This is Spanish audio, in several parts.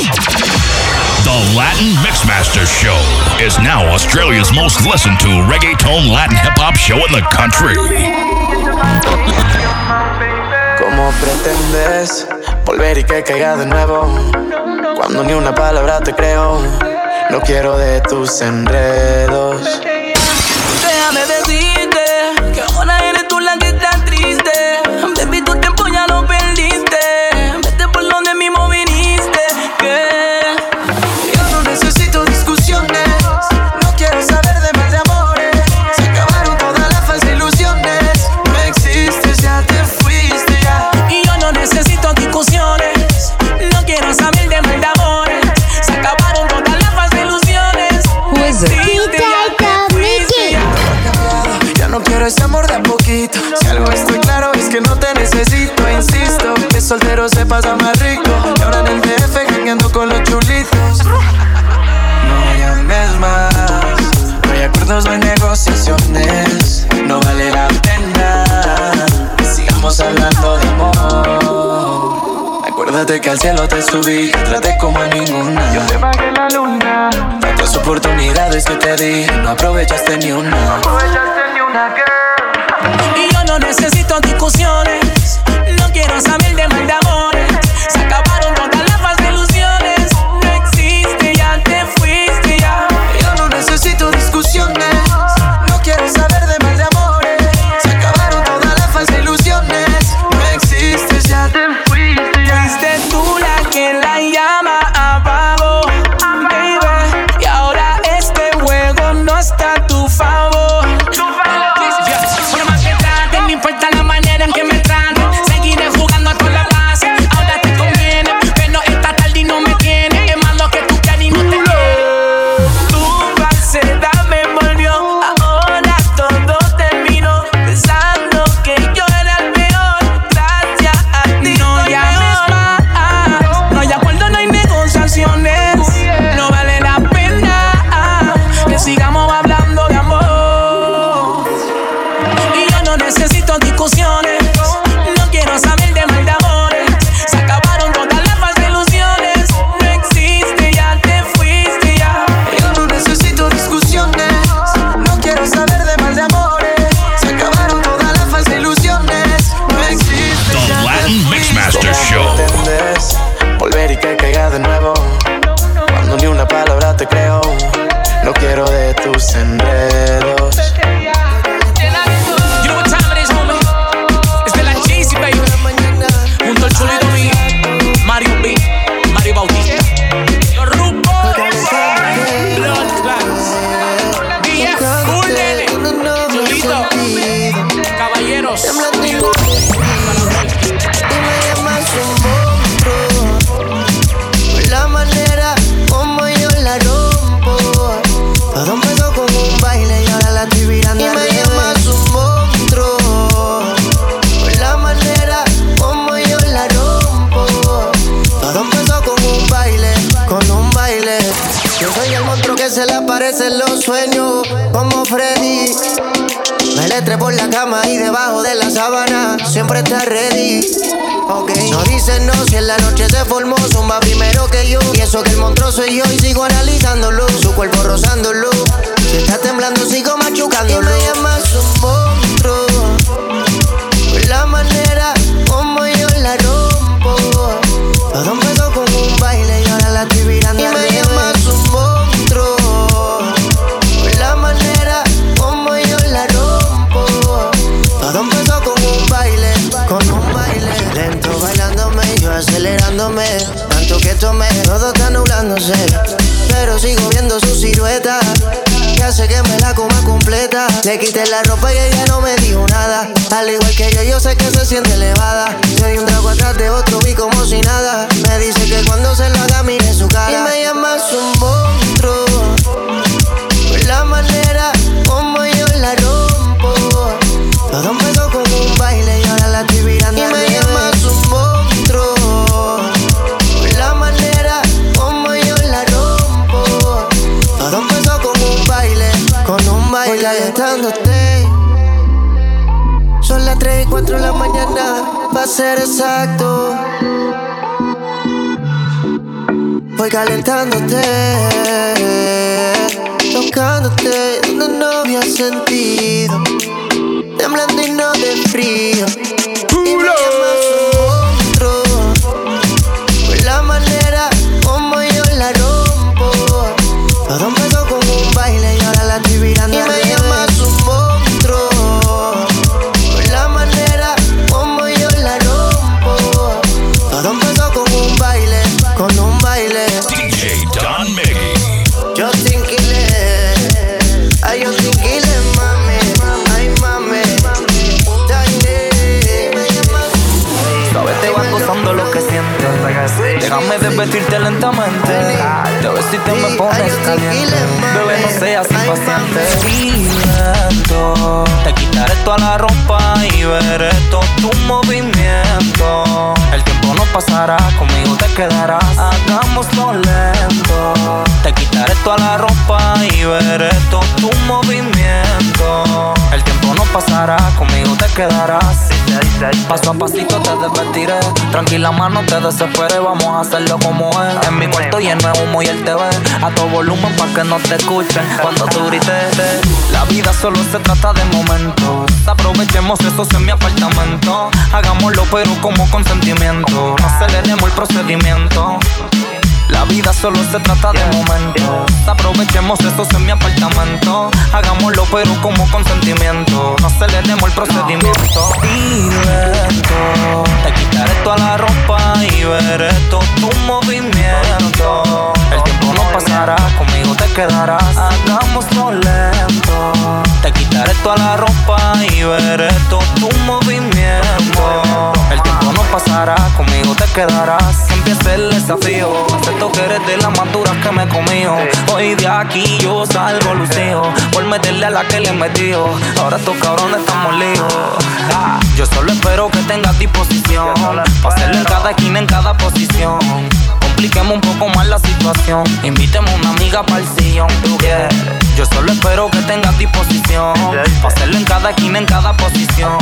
The Latin Mixmaster Show is now Australia's most listened to reggaeton Latin hip hop show in the country. ¿Cómo pretendes volver y que caiga de nuevo? Cuando ni una palabra te creo, no quiero de tus enredos. que al cielo te subí, te traté como a ninguna. Yo te pagué la luna. Tantas oportunidades que te di, no aprovechaste ni una. No aprovechaste ni una, girl. Y yo no necesito tus enredos. Yo soy el monstruo que se le aparece en los sueños, como Freddy. Me letré por la cama y debajo de la sábana siempre está ready. Okay. No dicen no si en la noche se formó, zumba primero que yo. Y eso que el monstruo soy yo y sigo analizándolo, su cuerpo rozándolo. Si está temblando, sigo machucándolo. Y me llamas un monstruo, la manera como yo la rompo. Todo empezó con un baile y ahora la estoy mirando. que tomé, todo está nublándose, pero sigo viendo su silueta. Que hace que me la coma completa. Le quité la ropa y ella no me dijo nada. Al igual que yo, yo sé que se siente elevada. Le di un trago atrás de otro, vi como si nada. Me dice que cuando se lo haga, mire su cara. Y me llamas un monstruo. Por la manera 4 la mañana, va a ser exacto. Voy calentándote, tocándote donde no había sentido, temblando y no de frío. Déjame desvestirte lentamente. De ver si te me pones caliente. Bebé, no seas impaciente. Lento. Te quitaré toda la ropa y veré todo tu movimiento. El tiempo no pasará, conmigo te quedarás. Hagámoslo lento. Te quitaré toda la ropa y veré todo tu movimiento. El tiempo no pasará, conmigo te quedarás. Paso a pasito te desvestiré. Tranquila, mano, te desesperé. Vamos a hacerlo como es. En mi cuarto lleno de humo y el TV. A todo volumen para que no te escuchen cuando tú grites. La vida solo se trata de momentos. Aprovechemos esos en mi apartamento. Hagámoslo, pero como consentimiento. No aceleremos el procedimiento. La vida solo se trata de momentos. Aprovechemos estos en mi apartamento. Hagámoslo, pero como consentimiento. No aceleremos el procedimiento. Y lento. Te quitaré toda la ropa y veré todo tu movimiento. Pasará, conmigo te quedarás. Hagámoslo lento. Te quitaré toda la ropa y veré todo tu movimiento. El tiempo no pasará, conmigo te quedarás. Que empiece el desafío. Acepto que eres de las más duras que me he comido. Hoy de aquí yo salgo lucido. Por meterle a la que le he metido. Ahora estos cabrones estamos líos. Ah, Yo solo espero que tengas disposición. Pa' hacerlo en cada esquina, en cada posición. Compliquemos un poco más la situación. Invíteme una amiga para el sillón. yeah. Yo solo espero que tengas disposición. Pa' hacerlo en cada esquina, en cada posición.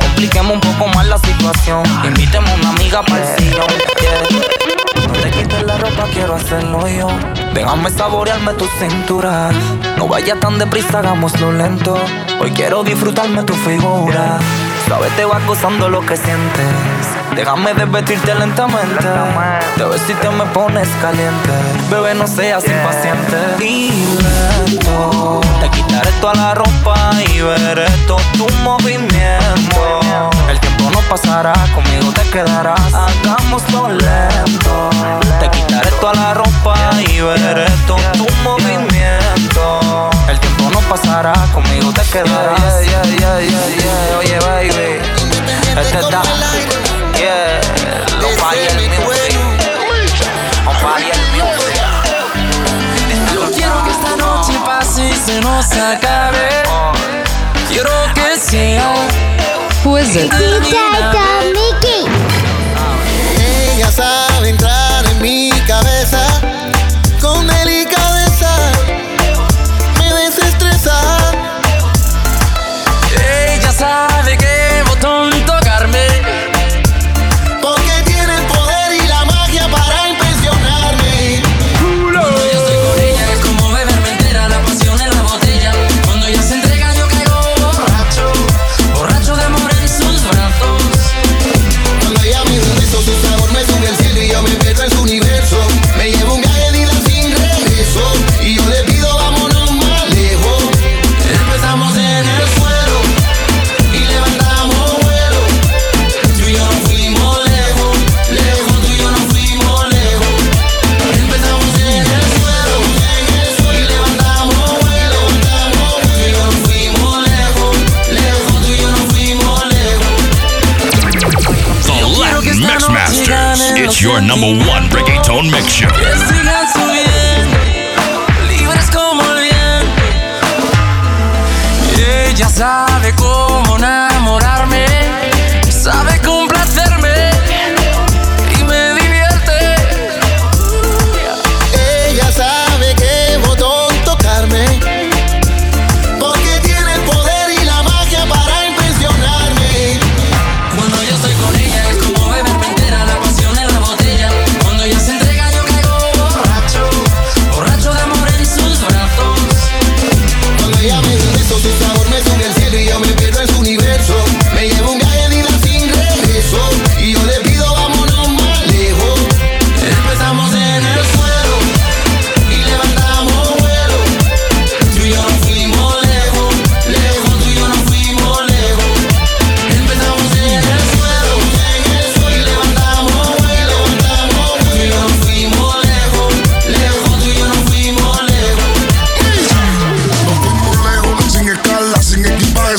Compliquemos un poco más la situación. Invíteme una amiga para el sillón. yeah. No te quites la ropa, quiero hacerlo yo. Déjame saborearme tu cintura. No vaya tan deprisa, hagámoslo lento. Hoy quiero disfrutarme tu figura. Sabes, te vas gozando lo que sientes. Déjame desvestirte lentamente. Te me pones caliente. Bebé, no seas impaciente. Y lento. Te quitaré toda la ropa y veré todo tu movimiento. El tiempo no pasará, conmigo te quedarás. Hagámoslo lento. Te quitaré toda la ropa y veré todo tu movimiento. El tiempo no pasará, conmigo te quedarás. Yeah, yeah, yeah, yeah, yeah. Oye, baby. Este está. Yeah. Lo falla el music. On fire el music. Yo quiero que esta noche pase y se nos acabe. Quiero que sea Who is it? Ella sabe entrar number one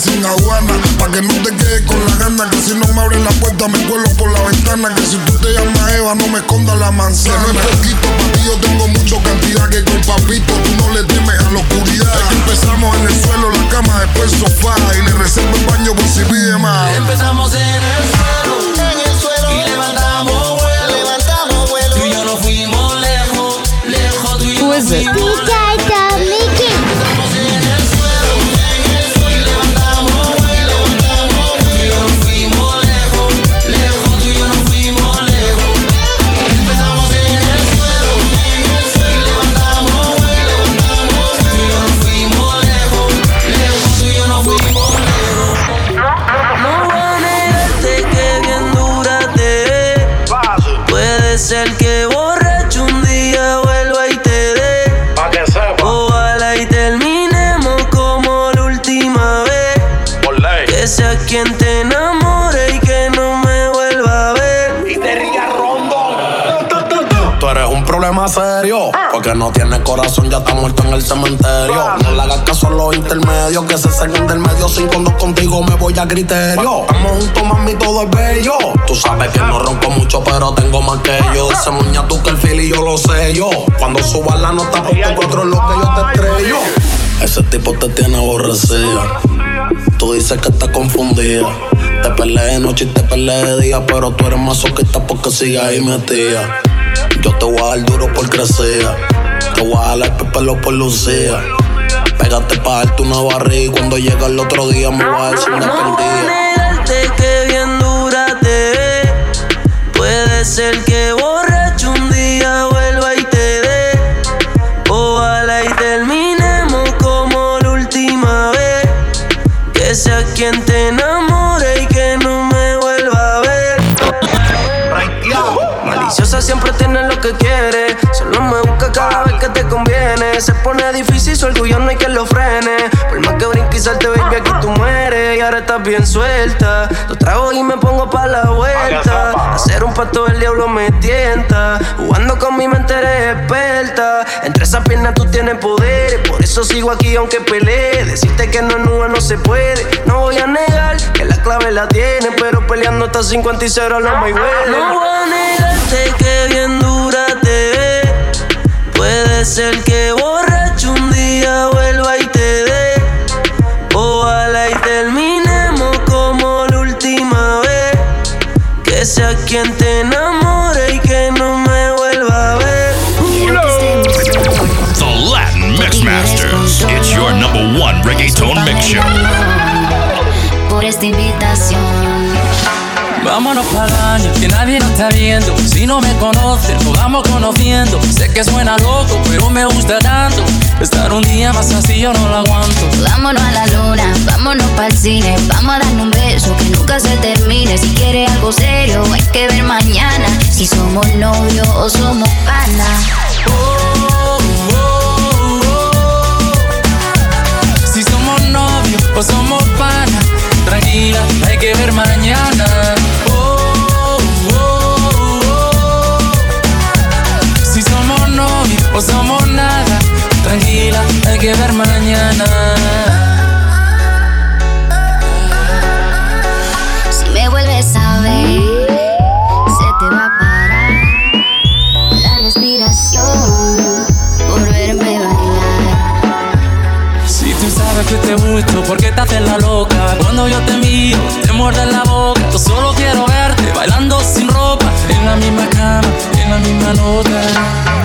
sin aguana. Pa' que no te quedes con la gana, que si no me abres la puerta me cuelo por la ventana. Que si tú te llamas Eva, no me escondas la manzana. Que no es poquito, papi, yo tengo mucho cantidad que con papito tú no le temes a la oscuridad. Empezamos en el suelo, la cama, después el sofá. Y le reservo el baño por si pide más. Empezamos en el suelo, en el suelo. Y levantamos vuelo, levantamos vuelo. Tú y yo nos fuimos lejos, lejos, pues fuimos lejos. Porque no tiene corazón, ya está muerto en el cementerio. No le hagas caso a los intermedios que se saquen del medio. Sin cuando contigo me voy a criterio. Estamos juntos, mami, todo es bello. Tú sabes que no ronco mucho, pero tengo más que yo. Ese muña tú que el fili yo lo sé yo. Cuando suba la nota, por cuatro lo que yo te estrello. Ese tipo te tiene aborrecida. Tú dices que estás confundida. Te peleé de noche y te peleé de día, pero tú eres masoquista porque sigues ahí metida. Yo te voy a dar duro por crecer. Te voy a jalar pelo por lucía. Pégate pa' darte una barriga y cuando llega el otro día me voy a decir una no perdida. Voy negarte que bien dura te ve. Puede ser que borracho pone difícil, su orgullo no hay que lo frene. Por más que brinque y salte, baby, aquí tú mueres. Y ahora estás bien suelta. Lo trago y me pongo pa' la vuelta. Hacer un pacto del diablo me tienta. Jugando con mi mente eres experta. Entre esas piernas tú tienes poder. Por eso sigo aquí aunque pelee. Decirte que no es nube no se puede. No voy a negar que la clave la tiene. Pero peleando hasta 50 y 0 no me huele. No voy a negarte que bien dura. Puede ser que borracho un día vuelva y te dé. Ojalá y terminemos como la última vez. Que sea quien te enamore y que no me vuelva a ver. The Latin Mix Masters. It's your number one reggaeton mix show. Por esta invitación. Vámonos para el baño, que nadie nos está viendo. Si no me conocen, nos vamos conociendo. Sé que suena loco, pero me gusta tanto. Estar un día más así yo no lo aguanto. Vámonos a la luna, vámonos para el cine. Vamos a darnos un beso que nunca se termine. Si quieres algo serio, hay que ver mañana. Si somos novios o somos panas. Si somos novios o somos panas, tranquila, hay que ver mañana. Ver mañana. Si me vuelves a ver, se te va a parar la respiración por verme bailar. Si tú sabes que te gusto, ¿por qué te haces la loca? Cuando yo te miro, te muerde la boca. Yo solo quiero verte bailando en la misma cama, en la misma nota.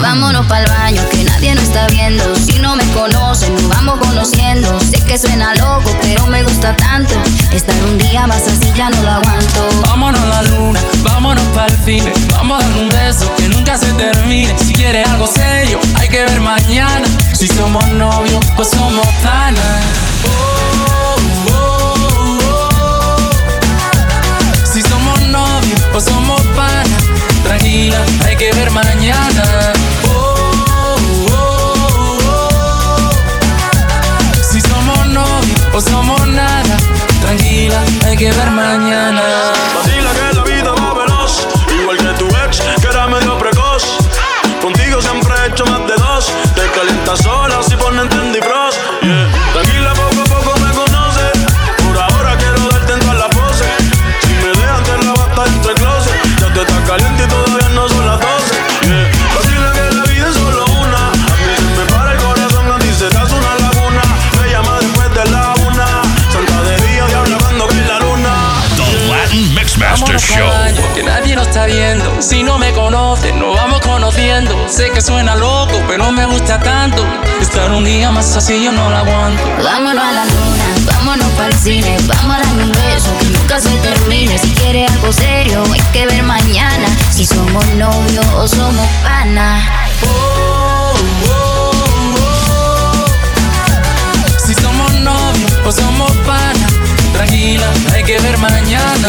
Vámonos para el baño que nadie nos está viendo. Si no me conocen, nos vamos conociendo. Sé que suena loco, pero me gusta tanto. Estar un día más así ya no lo aguanto. Vámonos a la luna, vámonos para el cine. Vamos a dar un beso que nunca se termine. Si quieres algo serio, hay que ver mañana. Si somos novios, pues somos panas. Gusta tanto. Estar un día más así yo no lo aguanto. Vámonos a la luna, vámonos para el cine, vamos a darle un beso que nunca se termine. Si quiere algo serio, hay que ver mañana si somos novios o somos panas. Si somos novios o somos panas, tranquila, hay que ver mañana.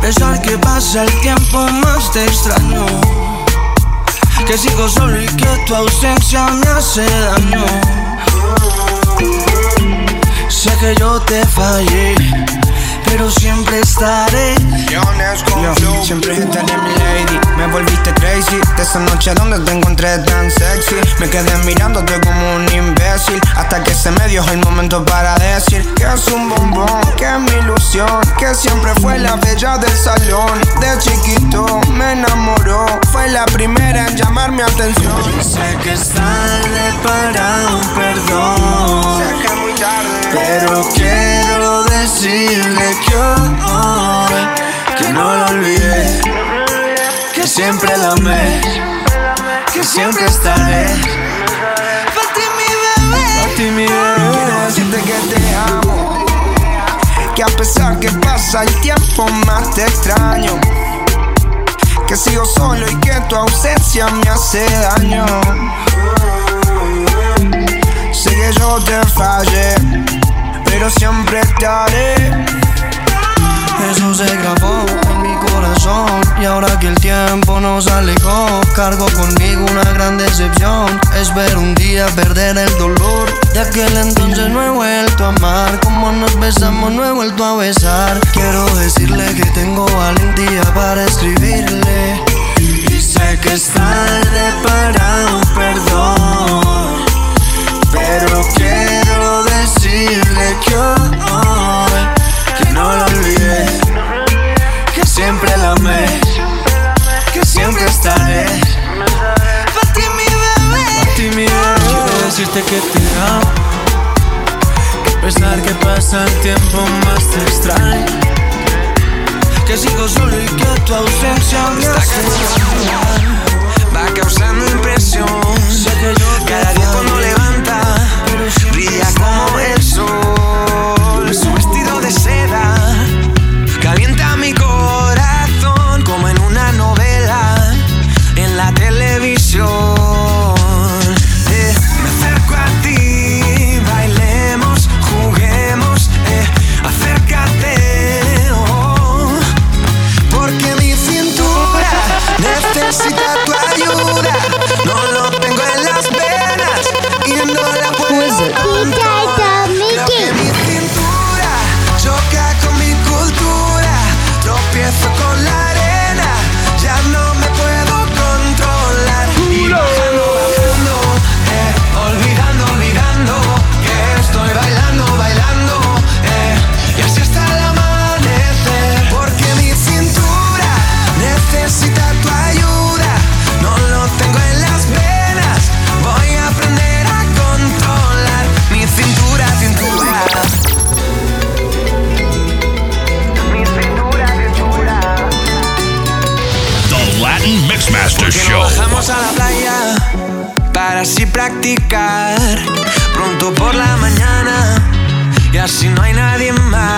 Que que pasa el tiempo más te extraño. Que sigo solo y que tu ausencia me hace daño. Sé que yo te fallé, pero siempre estaré. Yo, siempre estaré mi lady. Me volviste crazy. De esa noche donde te encontré tan sexy. Me quedé mirándote como un imbécil. Hasta que se me dio el momento para decir que es un bombón, que es mi ilusión. Que siempre fue la bella del salón. De chiquito me enamoró. Fue la primera en llamar mi atención. Sé que es tarde para un perdón. Sé que es muy tarde. Pero pasa el tiempo más te extraño. Que sigo solo y que tu ausencia me hace daño. Sé que yo te fallé, pero siempre te haré. Eso se grabó en mi Y ahora que el tiempo nos alejó Cargo conmigo una gran decepción. Espero un día perder el dolor. De aquel entonces no he vuelto a amar. Como nos besamos no he vuelto a besar. Quiero decirle que tengo valentía para escribirle. Y sé que es tarde para perdón, pero quiero decirle que hoy que no lo siempre la amé, que siempre estaré. Pa' ti mi bebé A ti mi bebé. Quiero decirte que te amo, que a pesar que pasa el tiempo más te extraño. Que sigo solo y que tu ausencia me hace daño. Va causando no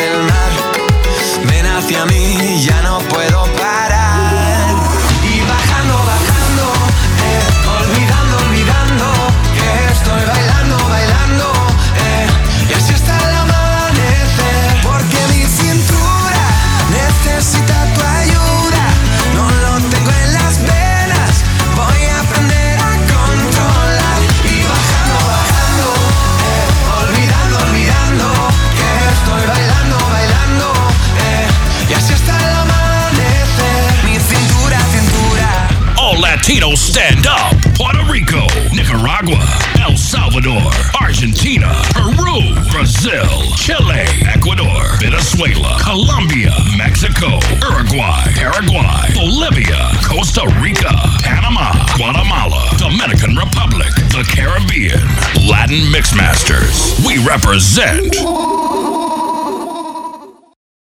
Colombia, Mexico, Uruguay, Paraguay, Bolivia, Costa Rica, Panama, Guatemala, Dominican Republic, the Caribbean, Latin Mixmasters. We represent.